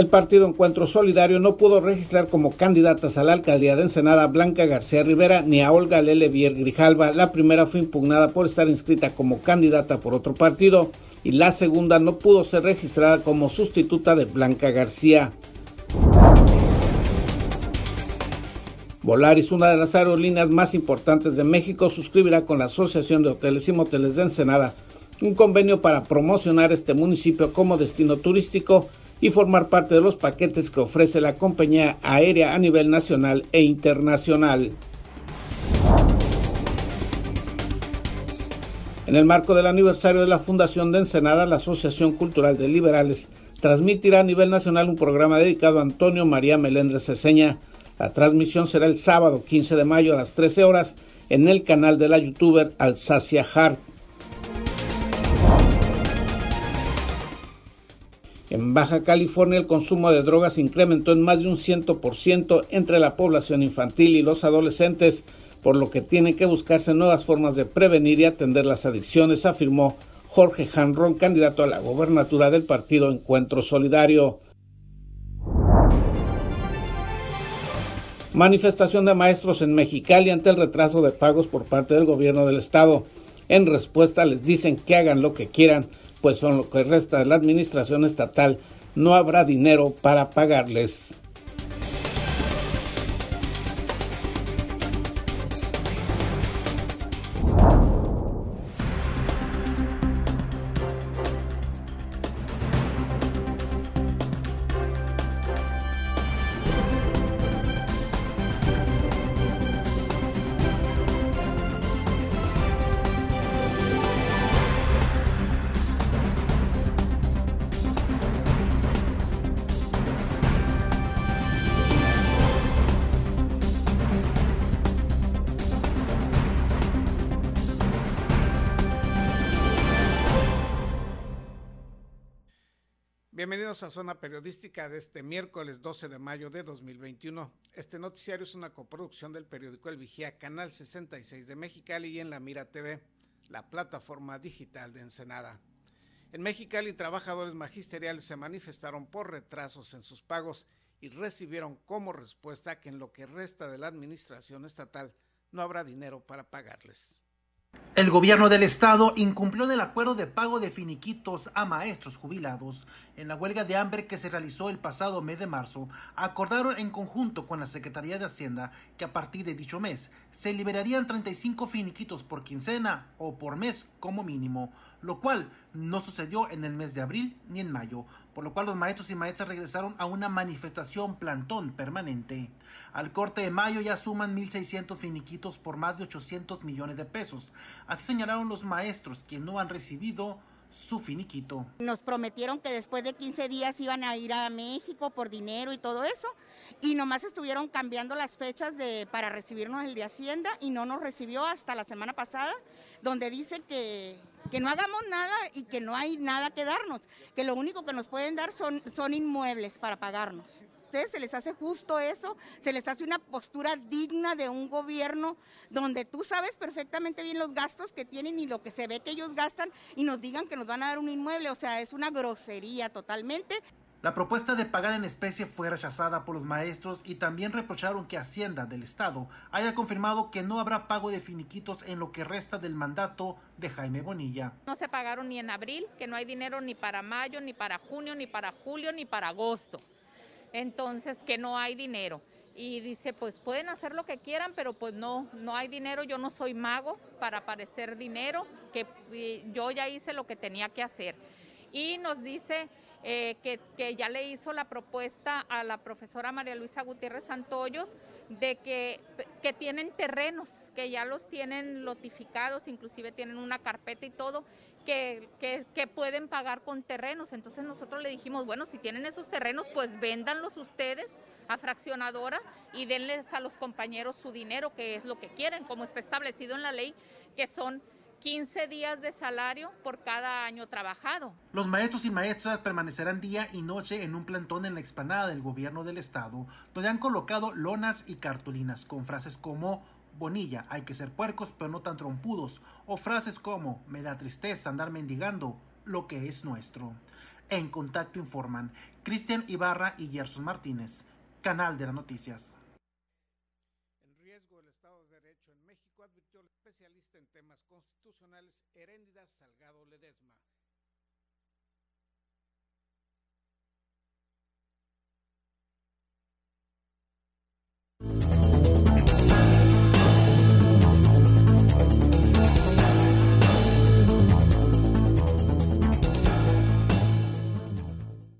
El partido Encuentro Solidario no pudo registrar como candidatas a la alcaldía de Ensenada Blanca García Rivera ni a Olga Lele Vier Grijalva. La primera fue impugnada por estar inscrita como candidata por otro partido y la segunda no pudo ser registrada como sustituta de Blanca García. Volaris, una de las aerolíneas más importantes de México, suscribirá con la Asociación de Hoteles y Moteles de Ensenada un convenio para promocionar este municipio como destino turístico y formar parte de los paquetes que ofrece la compañía aérea a nivel nacional e internacional. En el marco del aniversario de la Fundación de Ensenada, la Asociación Cultural de Liberales transmitirá a nivel nacional un programa dedicado a Antonio María Melendres Ceseña. La transmisión será el sábado 15 de mayo a las 13 horas en el canal de la youtuber Alsacia Hart. En Baja California el consumo de drogas incrementó en más de un 100% entre la población infantil y los adolescentes, por lo que tienen que buscarse nuevas formas de prevenir y atender las adicciones, afirmó Jorge Hanron, candidato a la gobernatura del partido Encuentro Solidario. Manifestación de maestros en Mexicali ante el retraso de pagos por parte del gobierno del estado. En respuesta les dicen que hagan lo que quieran, pues son lo que resta de la administración estatal no habrá dinero para pagarles. Bienvenidos a Zona Periodística de este miércoles 12 de mayo de 2021. Este noticiario es una coproducción del periódico El Vigía, Canal 66 de Mexicali y en La Mira TV, la plataforma digital de Ensenada. En Mexicali, trabajadores magisteriales se manifestaron por retrasos en sus pagos y recibieron como respuesta que en lo que resta de la administración estatal no habrá dinero para pagarles. El gobierno del estado incumplió en el acuerdo de pago de finiquitos a maestros jubilados. En la huelga de hambre que se realizó el pasado mes de marzo, acordaron en conjunto con la Secretaría de Hacienda que a partir de dicho mes se liberarían 35 finiquitos por quincena o por mes como mínimo, lo cual no sucedió en el mes de abril ni en mayo, por lo cual los maestros y maestras regresaron a una manifestación plantón permanente. Al corte de mayo ya suman 1.600 finiquitos por más de 800 millones de pesos. Así señalaron los maestros que no han recibido su finiquito. Nos prometieron que después de 15 días iban a ir a México por dinero y todo eso, y nomás estuvieron cambiando las fechas de, para recibirnos el de Hacienda y no nos recibió hasta la semana pasada, donde dice que, que no hagamos nada y que no hay nada que darnos, que lo único que nos pueden dar son, son inmuebles para pagarnos ustedes se les hace justo eso, se les hace una postura digna de un gobierno donde tú sabes perfectamente bien los gastos que tienen y lo que se ve que ellos gastan y nos digan que nos van a dar un inmueble, o sea, es una grosería totalmente. La propuesta de pagar en especie fue rechazada por los maestros y también reprocharon que Hacienda del Estado haya confirmado que no habrá pago de finiquitos en lo que resta del mandato de Jaime Bonilla. No se pagaron ni en abril, que no hay dinero ni para mayo, ni para junio, ni para julio, ni para agosto entonces que no hay dinero. Y dice, pues pueden hacer lo que quieran, pero pues no, no hay dinero, yo no soy mago para aparecer dinero, que yo ya hice lo que tenía que hacer. Y nos dice eh, que, que, ya le hizo la propuesta a la profesora María Luisa Gutiérrez Santoyos de que, que tienen terrenos, que ya los tienen lotificados, inclusive tienen una carpeta y todo, que, que, pueden pagar con terrenos. Entonces nosotros le dijimos, bueno, si tienen esos terrenos, pues véndanlos ustedes a fraccionadora y denles a los compañeros su dinero, que es lo que quieren, como está establecido en la ley, que son 15 días de salario por cada año trabajado. Los maestros y maestras permanecerán día y noche en un plantón en la explanada del gobierno del estado, donde han colocado lonas y cartulinas con frases como Bonilla, hay que ser puercos pero no tan trompudos, o frases como me da tristeza andar mendigando lo que es nuestro. En contacto informan Cristian Ibarra y Gerson Martínez, Canal de las Noticias. You.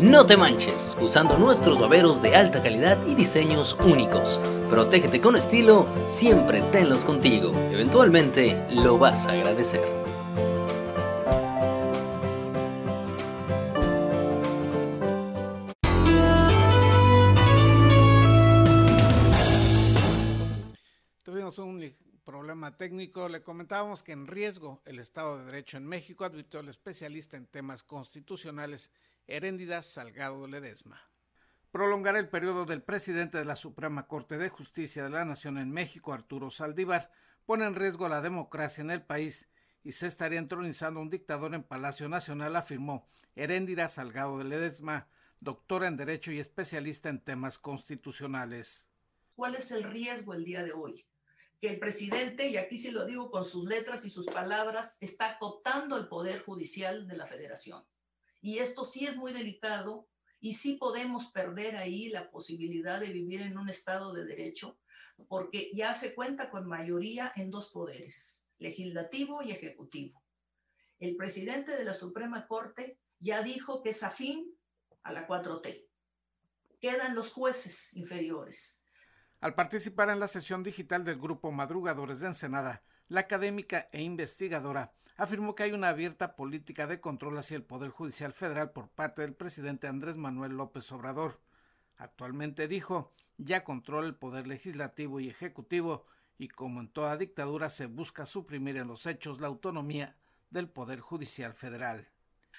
No te manches, usando nuestros baberos de alta calidad y diseños únicos. Protégete con estilo, siempre tenlos contigo. Eventualmente lo vas a agradecer. Tuvimos un problema técnico. Le comentábamos que en riesgo el Estado de Derecho en México advirtió el especialista en temas constitucionales Heréndida Salgado Ledesma. Prolongar el periodo del presidente de la Suprema Corte de Justicia de la Nación en México, Arturo Saldívar, pone en riesgo la democracia en el país y se estaría entronizando un dictador en Palacio Nacional, afirmó Heréndida Salgado de Ledesma, doctora en Derecho y especialista en temas constitucionales. ¿Cuál es el riesgo el día de hoy? Que el presidente, y aquí sí lo digo con sus letras y sus palabras, está cooptando el poder judicial de la federación. Y esto sí es muy delicado y sí podemos perder ahí la posibilidad de vivir en un estado de derecho, porque ya se cuenta con mayoría en dos poderes, legislativo y ejecutivo. El presidente de la Suprema Corte ya dijo que es afín a la 4T. Quedan los jueces inferiores. Al participar en la sesión digital del grupo Madrugadores de Ensenada, la académica e investigadora afirmó que hay una abierta política de control hacia el Poder Judicial Federal por parte del presidente Andrés Manuel López Obrador. Actualmente dijo, ya controla el Poder Legislativo y Ejecutivo y como en toda dictadura se busca suprimir en los hechos la autonomía del Poder Judicial Federal.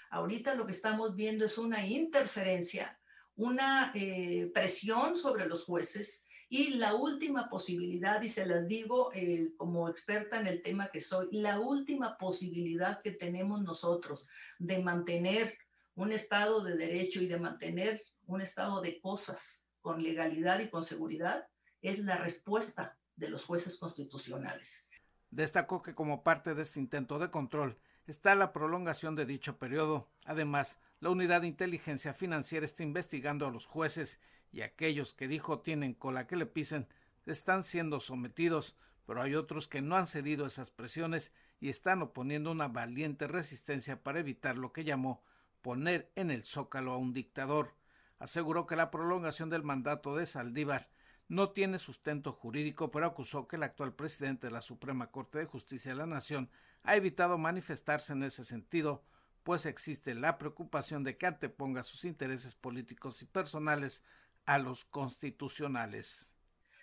Ahorita lo que estamos viendo es una interferencia, una eh, presión sobre los jueces y la última posibilidad, y se las digo eh, como experta en el tema que soy, la última posibilidad que tenemos nosotros de mantener un estado de derecho y de mantener un estado de cosas con legalidad y con seguridad es la respuesta de los jueces constitucionales. Destacó que como parte de este intento de control está la prolongación de dicho periodo. Además, la Unidad de Inteligencia Financiera está investigando a los jueces y aquellos que dijo tienen cola que le pisen están siendo sometidos, pero hay otros que no han cedido esas presiones y están oponiendo una valiente resistencia para evitar lo que llamó poner en el zócalo a un dictador. Aseguró que la prolongación del mandato de Saldívar no tiene sustento jurídico, pero acusó que el actual presidente de la Suprema Corte de Justicia de la Nación ha evitado manifestarse en ese sentido, pues existe la preocupación de que anteponga sus intereses políticos y personales a los constitucionales.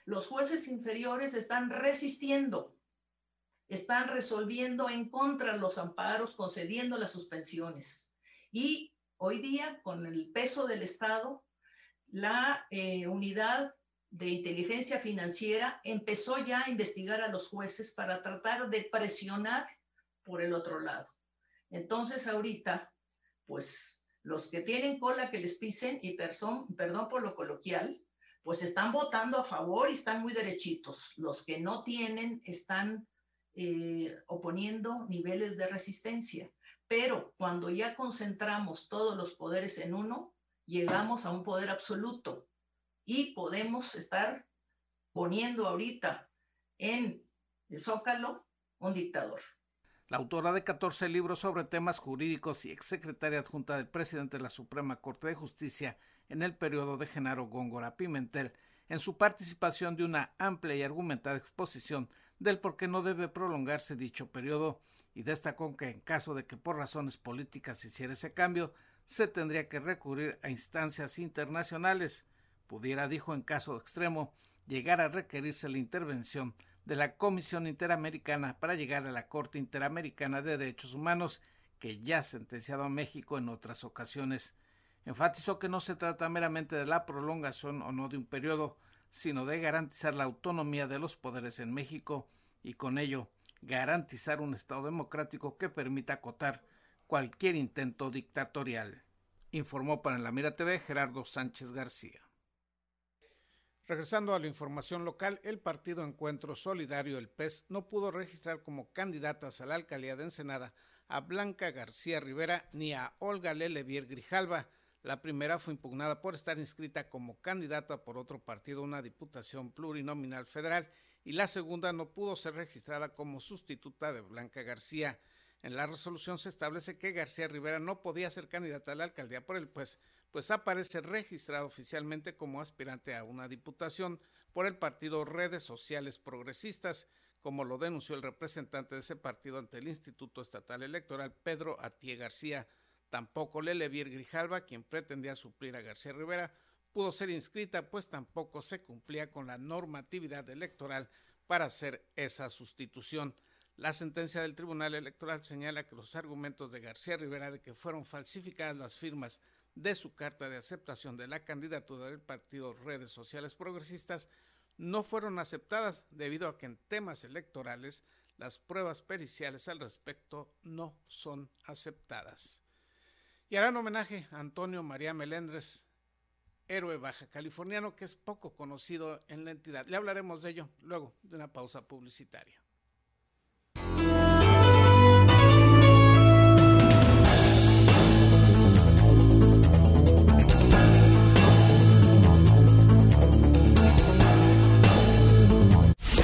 Los jueces inferiores están resistiendo, están resolviendo en contra los amparos, concediendo las suspensiones. Y hoy día, con el peso del Estado, la eh, unidad de inteligencia financiera empezó ya a investigar a los jueces para tratar de presionar por el otro lado. Entonces, ahorita, pues los que tienen cola que les pisen, y perdón, por lo coloquial, pues están votando a favor y están muy derechitos. Los que no tienen están eh, oponiendo niveles de resistencia. Pero cuando ya concentramos todos los poderes en uno, llegamos a un poder absoluto y podemos estar poniendo ahorita en el Zócalo un dictador. La autora de 14 libros sobre temas jurídicos y exsecretaria adjunta del presidente de la Suprema Corte de Justicia en el periodo de Genaro Góngora Pimentel, en su participación de una amplia y argumentada exposición del por qué no debe prolongarse dicho periodo, y destacó que en caso de que por razones políticas se hiciera ese cambio, se tendría que recurrir a instancias internacionales. Pudiera, dijo, en caso extremo, llegar a requerirse la intervención de la Comisión Interamericana para llegar a la Corte Interamericana de Derechos Humanos, que ya ha sentenciado a México en otras ocasiones. Enfatizó que no se trata meramente de la prolongación o no de un periodo, sino de garantizar la autonomía de los poderes en México y con ello garantizar un Estado democrático que permita acotar cualquier intento dictatorial. Informó para la Mira TV Gerardo Sánchez García. Regresando a la información local, el partido Encuentro Solidario, el PES, no pudo registrar como candidatas a la alcaldía de Ensenada a Blanca García Rivera ni a Olga Lelevier Grijalva. La primera fue impugnada por estar inscrita como candidata por otro partido una diputación plurinominal federal y la segunda no pudo ser registrada como sustituta de Blanca García. En la resolución se establece que García Rivera no podía ser candidata a la alcaldía por el PES pues aparece registrado oficialmente como aspirante a una diputación por el partido Redes Sociales Progresistas, como lo denunció el representante de ese partido ante el Instituto Estatal Electoral, Pedro Atie García. Tampoco Lelevier Grijalva, quien pretendía suplir a García Rivera, pudo ser inscrita, pues tampoco se cumplía con la normatividad electoral para hacer esa sustitución. La sentencia del Tribunal Electoral señala que los argumentos de García Rivera de que fueron falsificadas las firmas de su carta de aceptación de la candidatura del partido Redes Sociales Progresistas no fueron aceptadas debido a que en temas electorales las pruebas periciales al respecto no son aceptadas. Y harán homenaje a Antonio María Melendres, héroe baja californiano que es poco conocido en la entidad. Le hablaremos de ello luego de una pausa publicitaria.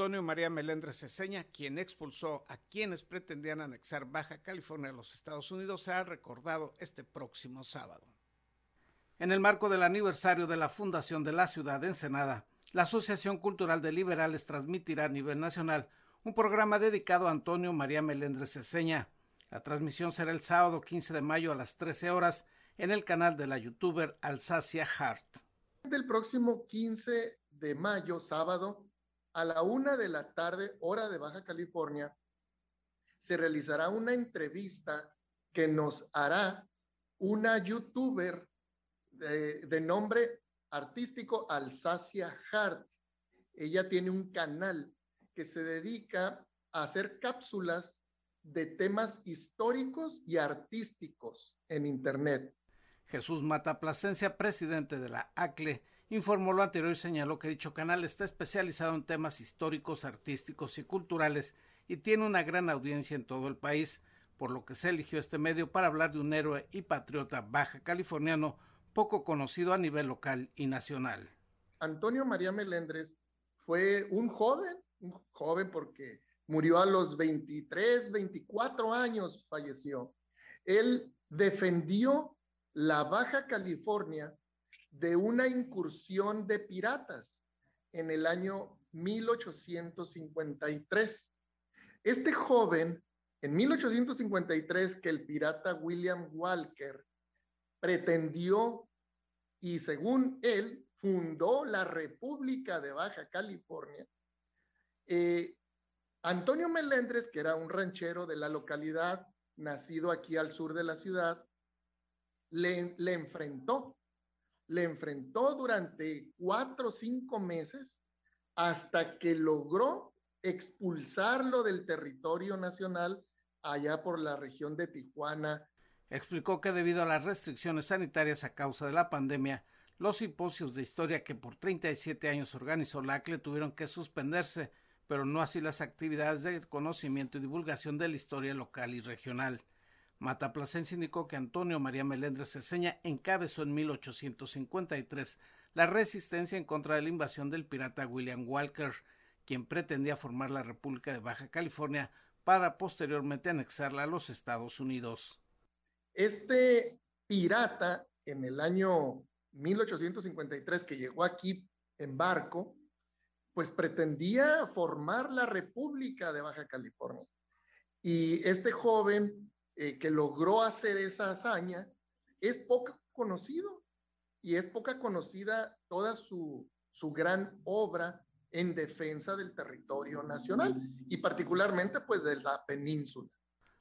Antonio María Melendres Ceseña, quien expulsó a quienes pretendían anexar Baja California a los Estados Unidos, será recordado este próximo sábado. En el marco del aniversario de la fundación de la ciudad de Ensenada, la Asociación Cultural de Liberales transmitirá a nivel nacional un programa dedicado a Antonio María Melendres Ceseña. La transmisión será el sábado 15 de mayo a las 13 horas en el canal de la youtuber Alsacia Hart. El próximo 15 de mayo, sábado, a la una de la tarde, hora de Baja California, se realizará una entrevista que nos hará una youtuber de, nombre artístico Alsacia Hart. Ella tiene un canal que se dedica a hacer cápsulas de temas históricos y artísticos en Internet. Jesús Mata Plasencia, presidente de la ACLE, informó lo anterior y señaló que dicho canal está especializado en temas históricos, artísticos y culturales y tiene una gran audiencia en todo el país, por lo que se eligió este medio para hablar de un héroe y patriota baja californiano poco conocido a nivel local y nacional. Antonio María Melendres fue un joven, un joven porque murió a los 23, 24 años, falleció. Él defendió la Baja California de una incursión de piratas en el año 1853. Este joven, en 1853, que el pirata William Walker pretendió y según él fundó la República de Baja California, eh, Antonio Melendres, que era un ranchero de la localidad, nacido aquí al sur de la ciudad, le, le enfrentó le enfrentó durante cuatro o cinco meses hasta que logró expulsarlo del territorio nacional allá por la región de Tijuana. Explicó que debido a las restricciones sanitarias a causa de la pandemia, los simposios de historia que por 37 años organizó la tuvieron que suspenderse, pero no así las actividades de conocimiento y divulgación de la historia local y regional. Mataplacense indicó que Antonio María Melendres Ceseña encabezó en 1853 la resistencia en contra de la invasión del pirata William Walker, quien pretendía formar la República de Baja California para posteriormente anexarla a los Estados Unidos. Este pirata en el año 1853 que llegó aquí en barco, pues pretendía formar la República de Baja California. Y este joven eh, que logró hacer esa hazaña es poco conocido y es poca conocida toda su, su gran obra en defensa del territorio nacional y particularmente pues de la península.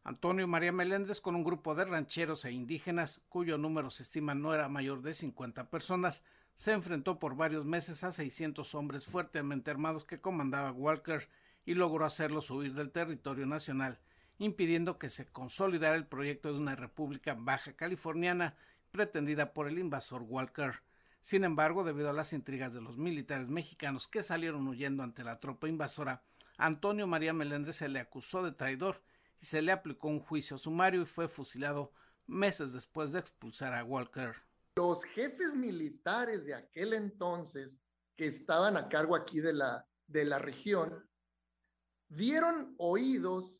Antonio María Melendres con un grupo de rancheros e indígenas cuyo número se estima no era mayor de 50 personas, se enfrentó por varios meses a 600 hombres fuertemente armados que comandaba Walker y logró hacerlos huir del territorio nacional impidiendo que se consolidara el proyecto de una república baja californiana pretendida por el invasor Walker. Sin embargo, debido a las intrigas de los militares mexicanos que salieron huyendo ante la tropa invasora, Antonio María Melendres se le acusó de traidor y se le aplicó un juicio sumario y fue fusilado meses después de expulsar a Walker. Los jefes militares de aquel entonces que estaban a cargo aquí de la, de la región dieron oídos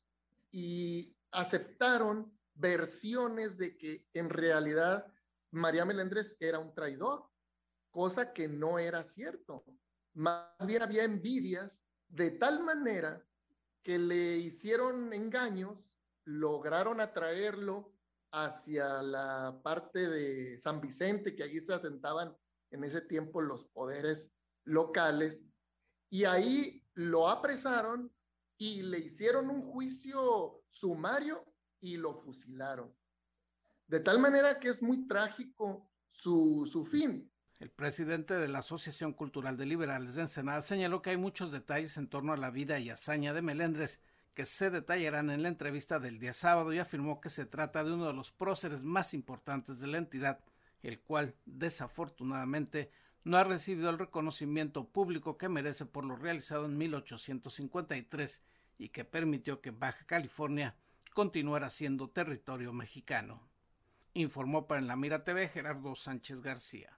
y aceptaron versiones de que en realidad María Melendres era un traidor, cosa que no era cierto. Más bien había envidias de tal manera que le hicieron engaños, lograron atraerlo hacia la parte de San Vicente, que allí se asentaban en ese tiempo los poderes locales, y ahí lo apresaron y le hicieron un juicio sumario y lo fusilaron. De tal manera que es muy trágico su, su fin. El presidente de la Asociación Cultural de Liberales de Ensenada señaló que hay muchos detalles en torno a la vida y hazaña de Melendres que se detallarán en la entrevista del día sábado y afirmó que se trata de uno de los próceres más importantes de la entidad, el cual desafortunadamente no ha recibido el reconocimiento público que merece por lo realizado en 1853 y que permitió que Baja California continuara siendo territorio mexicano. Informó para en la Mira TV Gerardo Sánchez García.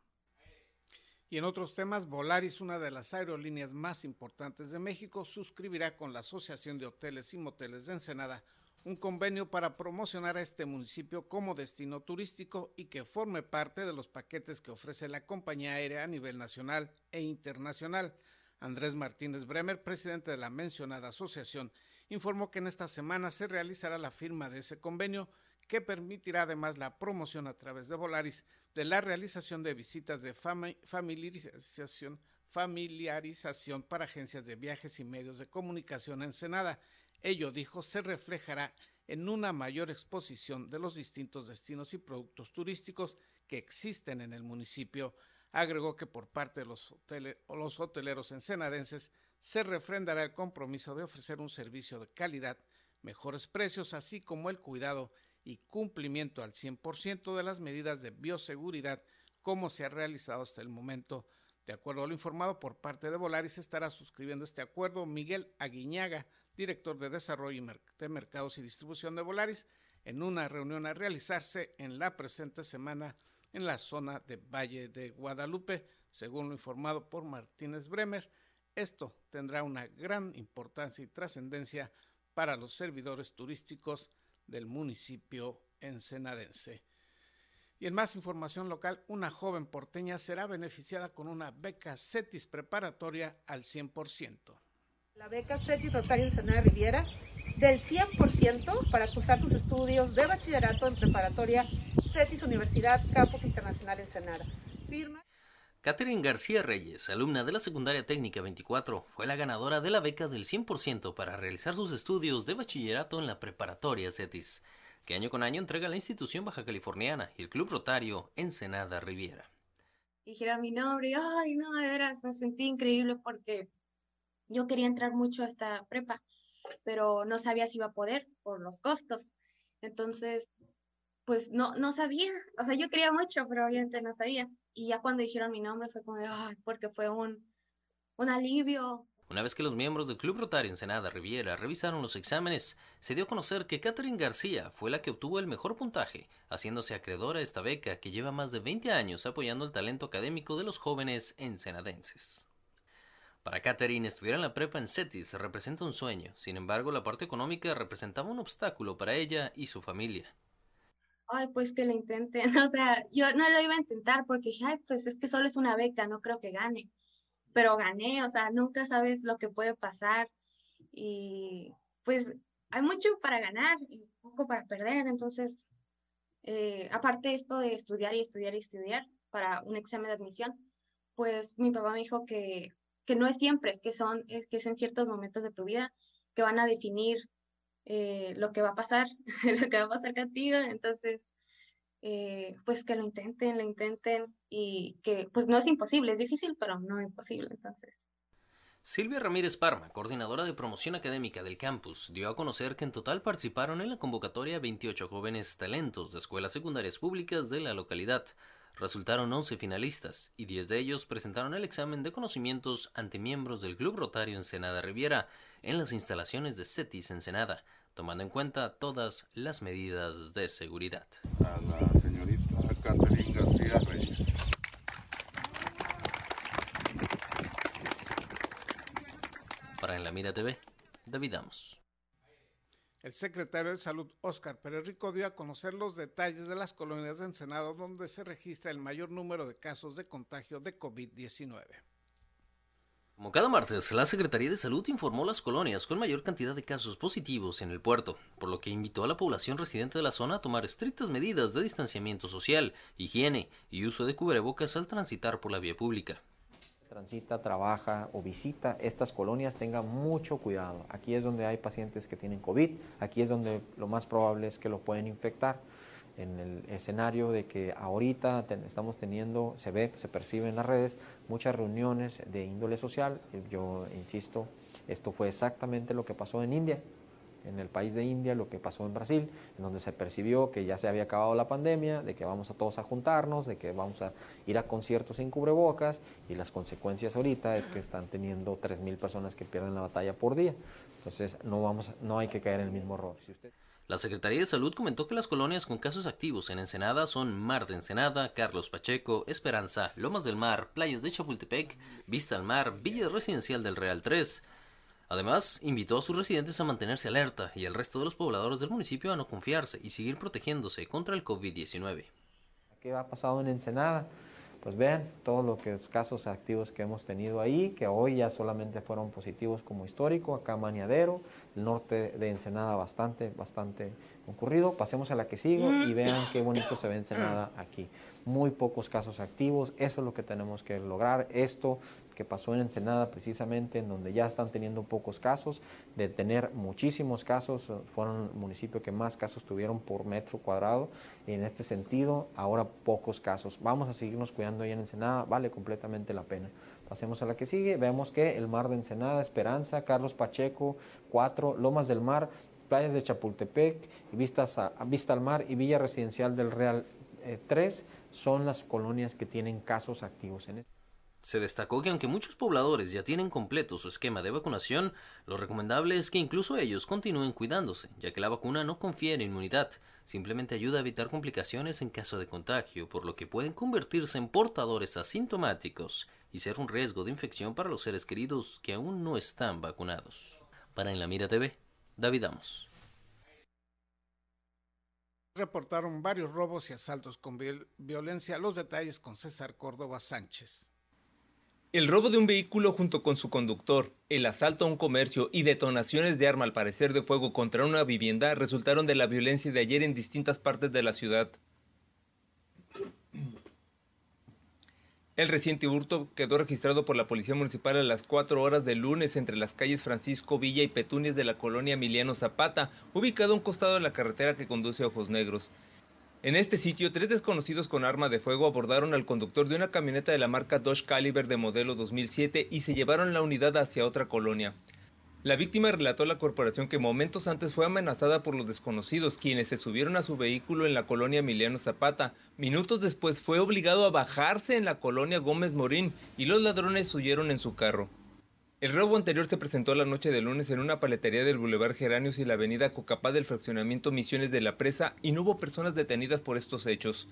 Y en otros temas, Volaris, una de las aerolíneas más importantes de México, suscribirá con la Asociación de Hoteles y Moteles de Ensenada un convenio para promocionar a este municipio como destino turístico y que forme parte de los paquetes que ofrece la compañía aérea a nivel nacional e internacional. Andrés Martínez Bremer, presidente de la mencionada asociación, informó que en esta semana se realizará la firma de ese convenio que permitirá además la promoción a través de Volaris de la realización de visitas de familiarización, familiarización para agencias de viajes y medios de comunicación en Senada Ello, dijo, se reflejará en una mayor exposición de los distintos destinos y productos turísticos que existen en el municipio. Agregó que por parte de los, los hoteleros ensenadenses se refrendará el compromiso de ofrecer un servicio de calidad, mejores precios, así como el cuidado y cumplimiento al 100% de las medidas de bioseguridad como se ha realizado hasta el momento. De acuerdo a lo informado por parte de Volaris, estará suscribiendo este acuerdo Miguel Aguiñaga, director de Desarrollo de Mercados y Distribución de Volaris, en una reunión a realizarse en la presente semana en la zona de Valle de Guadalupe, según lo informado por Martínez Bremer. Esto tendrá una gran importancia y trascendencia para los servidores turísticos del municipio ensenadense. Y en más información local, una joven porteña será beneficiada con una beca CETIS preparatoria al 100% la beca CETI Rotario Ensenada Riviera del 100% para cursar sus estudios de bachillerato en preparatoria CETIS Universidad Campus Internacional Ensenada. Firma. Catherine García Reyes, alumna de la Secundaria Técnica 24, fue la ganadora de la beca del 100% para realizar sus estudios de bachillerato en la preparatoria CETIS, que año con año entrega la institución baja californiana y el Club Rotario Ensenada Riviera. Dijera mi nombre, ay no, de veras me sentí increíble porque yo quería entrar mucho a esta prepa, pero no sabía si iba a poder por los costos. Entonces, pues no, no sabía, o sea, yo quería mucho, pero obviamente no sabía. Y ya cuando dijeron mi nombre fue como de, ay, porque fue un, un alivio. Una vez que los miembros del Club Rotario Ensenada Riviera revisaron los exámenes, se dio a conocer que Catherine García fue la que obtuvo el mejor puntaje, haciéndose acreedora a esta beca que lleva más de 20 años apoyando el talento académico de los jóvenes ensenadenses. Para Catherine, estudiar en la prepa en CETIS representa un sueño, sin embargo, la parte económica representaba un obstáculo para ella y su familia. Ay, pues que lo intenten, o sea, yo no lo iba a intentar porque dije, ay, pues es que solo es una beca, no creo que gane pero gané, o sea, nunca sabes lo que puede pasar. Y pues hay mucho para ganar y poco para perder, entonces, eh, aparte esto de estudiar y estudiar y estudiar para un examen de admisión, pues mi papá me dijo que, que no es siempre, que son, es, que es en ciertos momentos de tu vida que van a definir eh, lo que va a pasar, lo que va a pasar contigo, entonces eh, pues que lo intenten, lo intenten y que pues no es imposible, es difícil, pero no es imposible entonces. Silvia Ramírez Parma, coordinadora de promoción académica del campus, dio a conocer que en total participaron en la convocatoria 28 jóvenes talentos de escuelas secundarias públicas de la localidad. Resultaron 11 finalistas y 10 de ellos presentaron el examen de conocimientos ante miembros del Club Rotario Ensenada Riviera en las instalaciones de CETIS Ensenada tomando en cuenta todas las medidas de seguridad. A la señorita Catherine García Reyes. Para En la Mira TV, David Amos. El secretario de Salud, Óscar Pérez dio a conocer los detalles de las colonias de Ensenado donde se registra el mayor número de casos de contagio de COVID-19. Como cada martes, la Secretaría de Salud informó las colonias con mayor cantidad de casos positivos en el puerto, por lo que invitó a la población residente de la zona a tomar estrictas medidas de distanciamiento social, higiene y uso de cubrebocas al transitar por la vía pública. Transita, trabaja o visita estas colonias, tenga mucho cuidado. Aquí es donde hay pacientes que tienen COVID, aquí es donde lo más probable es que lo pueden infectar en el escenario de que ahorita estamos teniendo, se ve, se percibe en las redes, muchas reuniones de índole social. Yo insisto, esto fue exactamente lo que pasó en India, en el país de India, lo que pasó en Brasil, en donde se percibió que ya se había acabado la pandemia, de que vamos a todos a juntarnos, de que vamos a ir a conciertos sin cubrebocas y las consecuencias ahorita es que están teniendo 3.000 personas que pierden la batalla por día. Entonces no, vamos, no hay que caer en el mismo error. Si usted... La Secretaría de Salud comentó que las colonias con casos activos en Ensenada son Mar de Ensenada, Carlos Pacheco, Esperanza, Lomas del Mar, Playas de Chapultepec, Vista al Mar, Villa Residencial del Real 3. Además, invitó a sus residentes a mantenerse alerta y al resto de los pobladores del municipio a no confiarse y seguir protegiéndose contra el COVID-19. ¿Qué ha pasado en Ensenada? pues vean todos los casos activos que hemos tenido ahí, que hoy ya solamente fueron positivos como histórico, acá Maniadero, el norte de Ensenada bastante, bastante concurrido. Pasemos a la que sigo y vean qué bonito se ve Ensenada aquí. Muy pocos casos activos, eso es lo que tenemos que lograr. Esto que pasó en Ensenada precisamente, en donde ya están teniendo pocos casos, de tener muchísimos casos, fueron el municipio que más casos tuvieron por metro cuadrado, y en este sentido, ahora pocos casos. Vamos a seguirnos cuidando ahí en Ensenada, vale completamente la pena. Pasemos a la que sigue, vemos que el mar de Ensenada, Esperanza, Carlos Pacheco, 4, Lomas del Mar, playas de Chapultepec, vistas a, Vista al Mar y Villa Residencial del Real 3 eh, son las colonias que tienen casos activos en este. Se destacó que aunque muchos pobladores ya tienen completo su esquema de vacunación, lo recomendable es que incluso ellos continúen cuidándose, ya que la vacuna no confiere inmunidad, simplemente ayuda a evitar complicaciones en caso de contagio, por lo que pueden convertirse en portadores asintomáticos y ser un riesgo de infección para los seres queridos que aún no están vacunados. Para En la Mira TV, David Amos. Reportaron varios robos y asaltos con violencia. Los detalles con César Córdoba Sánchez. El robo de un vehículo junto con su conductor, el asalto a un comercio y detonaciones de arma al parecer de fuego contra una vivienda resultaron de la violencia de ayer en distintas partes de la ciudad. El reciente hurto quedó registrado por la Policía Municipal a las 4 horas del lunes entre las calles Francisco Villa y Petunias de la colonia Emiliano Zapata, ubicado a un costado de la carretera que conduce a Ojos Negros. En este sitio, tres desconocidos con arma de fuego abordaron al conductor de una camioneta de la marca Dodge Caliber de modelo 2007 y se llevaron la unidad hacia otra colonia. La víctima relató a la corporación que momentos antes fue amenazada por los desconocidos, quienes se subieron a su vehículo en la colonia Emiliano Zapata. Minutos después fue obligado a bajarse en la colonia Gómez Morín y los ladrones huyeron en su carro. El robo anterior se presentó la noche de lunes en una paletería del Boulevard Geranios y la avenida Cocapá del fraccionamiento Misiones de la Presa y no hubo personas detenidas por estos hechos.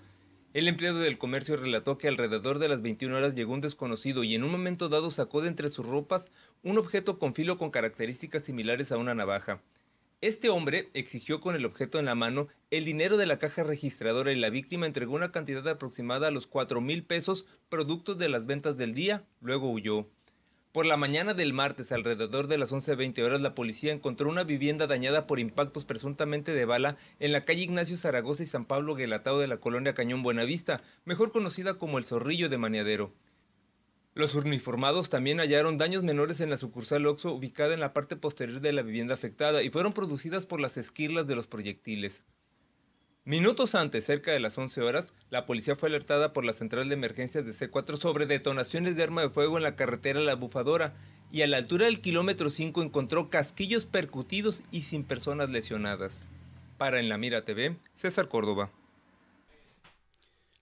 El empleado del comercio relató que alrededor de las 21 horas llegó un desconocido y en un momento dado sacó de entre sus ropas un objeto con filo con características similares a una navaja. Este hombre exigió con el objeto en la mano el dinero de la caja registradora y la víctima entregó una cantidad aproximada a los 4 mil pesos productos de las ventas del día, luego huyó. Por la mañana del martes, alrededor de las 11.20 horas, la policía encontró una vivienda dañada por impactos presuntamente de bala en la calle Ignacio Zaragoza y San Pablo Guelatao de la colonia Cañón Buenavista, mejor conocida como el Zorrillo de Maniadero. Los uniformados también hallaron daños menores en la sucursal Oxo ubicada en la parte posterior de la vivienda afectada y fueron producidas por las esquirlas de los proyectiles. Minutos antes, cerca de las 11 horas, la policía fue alertada por la central de emergencias de C4 sobre detonaciones de arma de fuego en la carretera La Bufadora y a la altura del kilómetro 5 encontró casquillos percutidos y sin personas lesionadas. Para En la Mira TV, César Córdoba.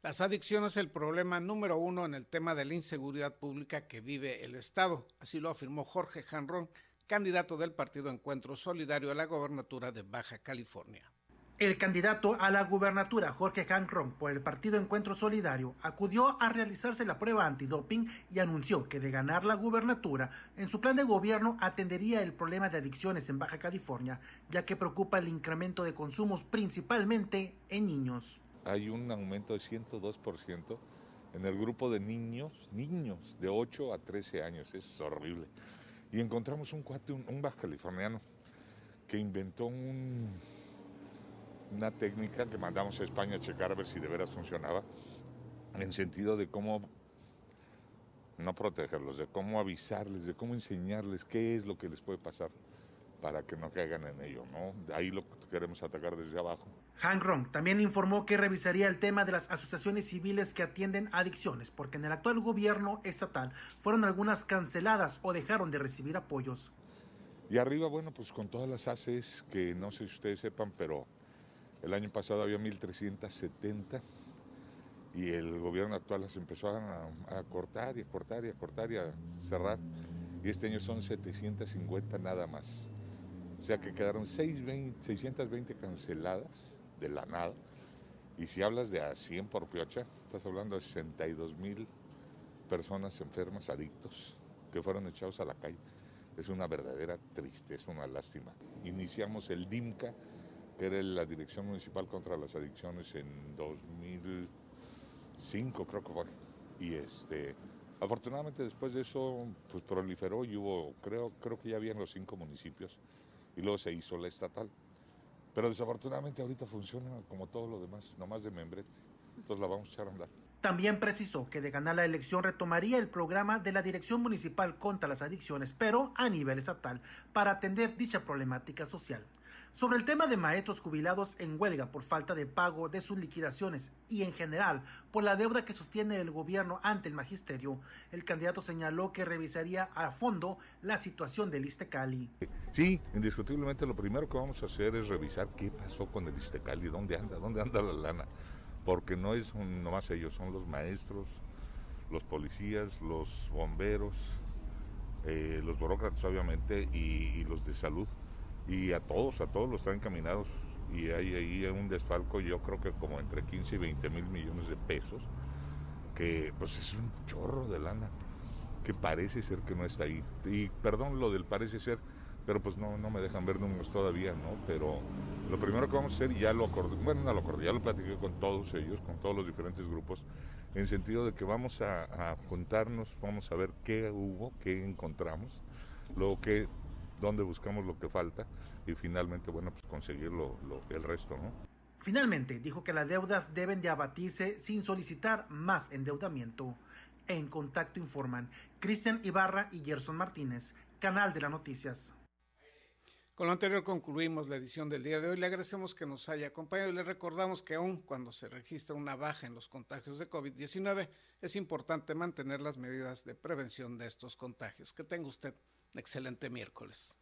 Las adicciones es el problema número uno en el tema de la inseguridad pública que vive el Estado, así lo afirmó Jorge Janrón, candidato del Partido Encuentro Solidario a la gobernatura de Baja California. El candidato a la gubernatura, Jorge Hanron, por el Partido Encuentro Solidario, acudió a realizarse la prueba antidoping y anunció que de ganar la gubernatura, en su plan de gobierno atendería el problema de adicciones en Baja California, ya que preocupa el incremento de consumos principalmente en niños. Hay un aumento de 102% en el grupo de niños, niños de 8 a 13 años, es horrible. Y encontramos un cuate, un, un baja californiano, que inventó un una técnica que mandamos a España a checar a ver si de veras funcionaba, en sentido de cómo no protegerlos, de cómo avisarles, de cómo enseñarles qué es lo que les puede pasar para que no caigan en ello, ¿no? De ahí lo queremos atacar desde abajo. Han Rong también informó que revisaría el tema de las asociaciones civiles que atienden adicciones, porque en el actual gobierno estatal fueron algunas canceladas o dejaron de recibir apoyos. Y arriba, bueno, pues con todas las ACES que no sé si ustedes sepan, pero el año pasado había 1.370 y el gobierno actual las empezó a, cortar y a cortar y a cortar y a cerrar. Y este año son 750 nada más. O sea que quedaron 620 canceladas de la nada. Y si hablas de a 100 por piocha, estás hablando de 62 mil personas enfermas, adictos, que fueron echados a la calle. Es una verdadera tristeza, una lástima. Iniciamos el DIMCA que era la Dirección Municipal contra las Adicciones en 2005, creo que fue. Y este, afortunadamente después de eso, pues proliferó y hubo, creo, creo que ya habían los cinco municipios y luego se hizo la estatal. Pero desafortunadamente ahorita funciona como todo lo demás, nomás de membrete. Entonces la vamos a echar a andar. También precisó que de ganar la elección retomaría el programa de la Dirección Municipal contra las Adicciones, pero a nivel estatal, para atender dicha problemática social. Sobre el tema de maestros jubilados en huelga por falta de pago de sus liquidaciones y en general por la deuda que sostiene el gobierno ante el magisterio, el candidato señaló que revisaría a fondo la situación del Istecali. Sí, indiscutiblemente lo primero que vamos a hacer es revisar qué pasó con el Istecali, dónde anda, dónde anda la lana, porque no es nomás ellos, son los maestros, los policías, los bomberos, eh, los burócratas obviamente y los de salud y a todos, a todos los están encaminados y hay ahí un desfalco yo creo que como entre 15 y 20 mil millones de pesos, que pues es un chorro de lana, que parece ser que no está ahí. Y perdón lo del parece ser, pero pues no, no me dejan ver números todavía, ¿no? Pero lo primero que vamos a hacer, ya lo acordé, bueno, no lo acordé, ya lo platiqué con todos ellos, con todos los diferentes grupos, en sentido de que vamos a, a juntarnos, vamos a ver qué hubo, qué encontramos, lo que dónde buscamos lo que falta y finalmente, bueno, pues conseguir lo, el resto, ¿no? Finalmente, dijo que las deudas deben de abatirse sin solicitar más endeudamiento. En contacto informan Cristian Ibarra y Gerson Martínez, Canal de las Noticias. Con lo anterior concluimos la edición del día de hoy. Le agradecemos que nos haya acompañado y le recordamos que aún cuando se registra una baja en los contagios de COVID-19, es importante mantener las medidas de prevención de estos contagios. Que tenga usted un excelente miércoles.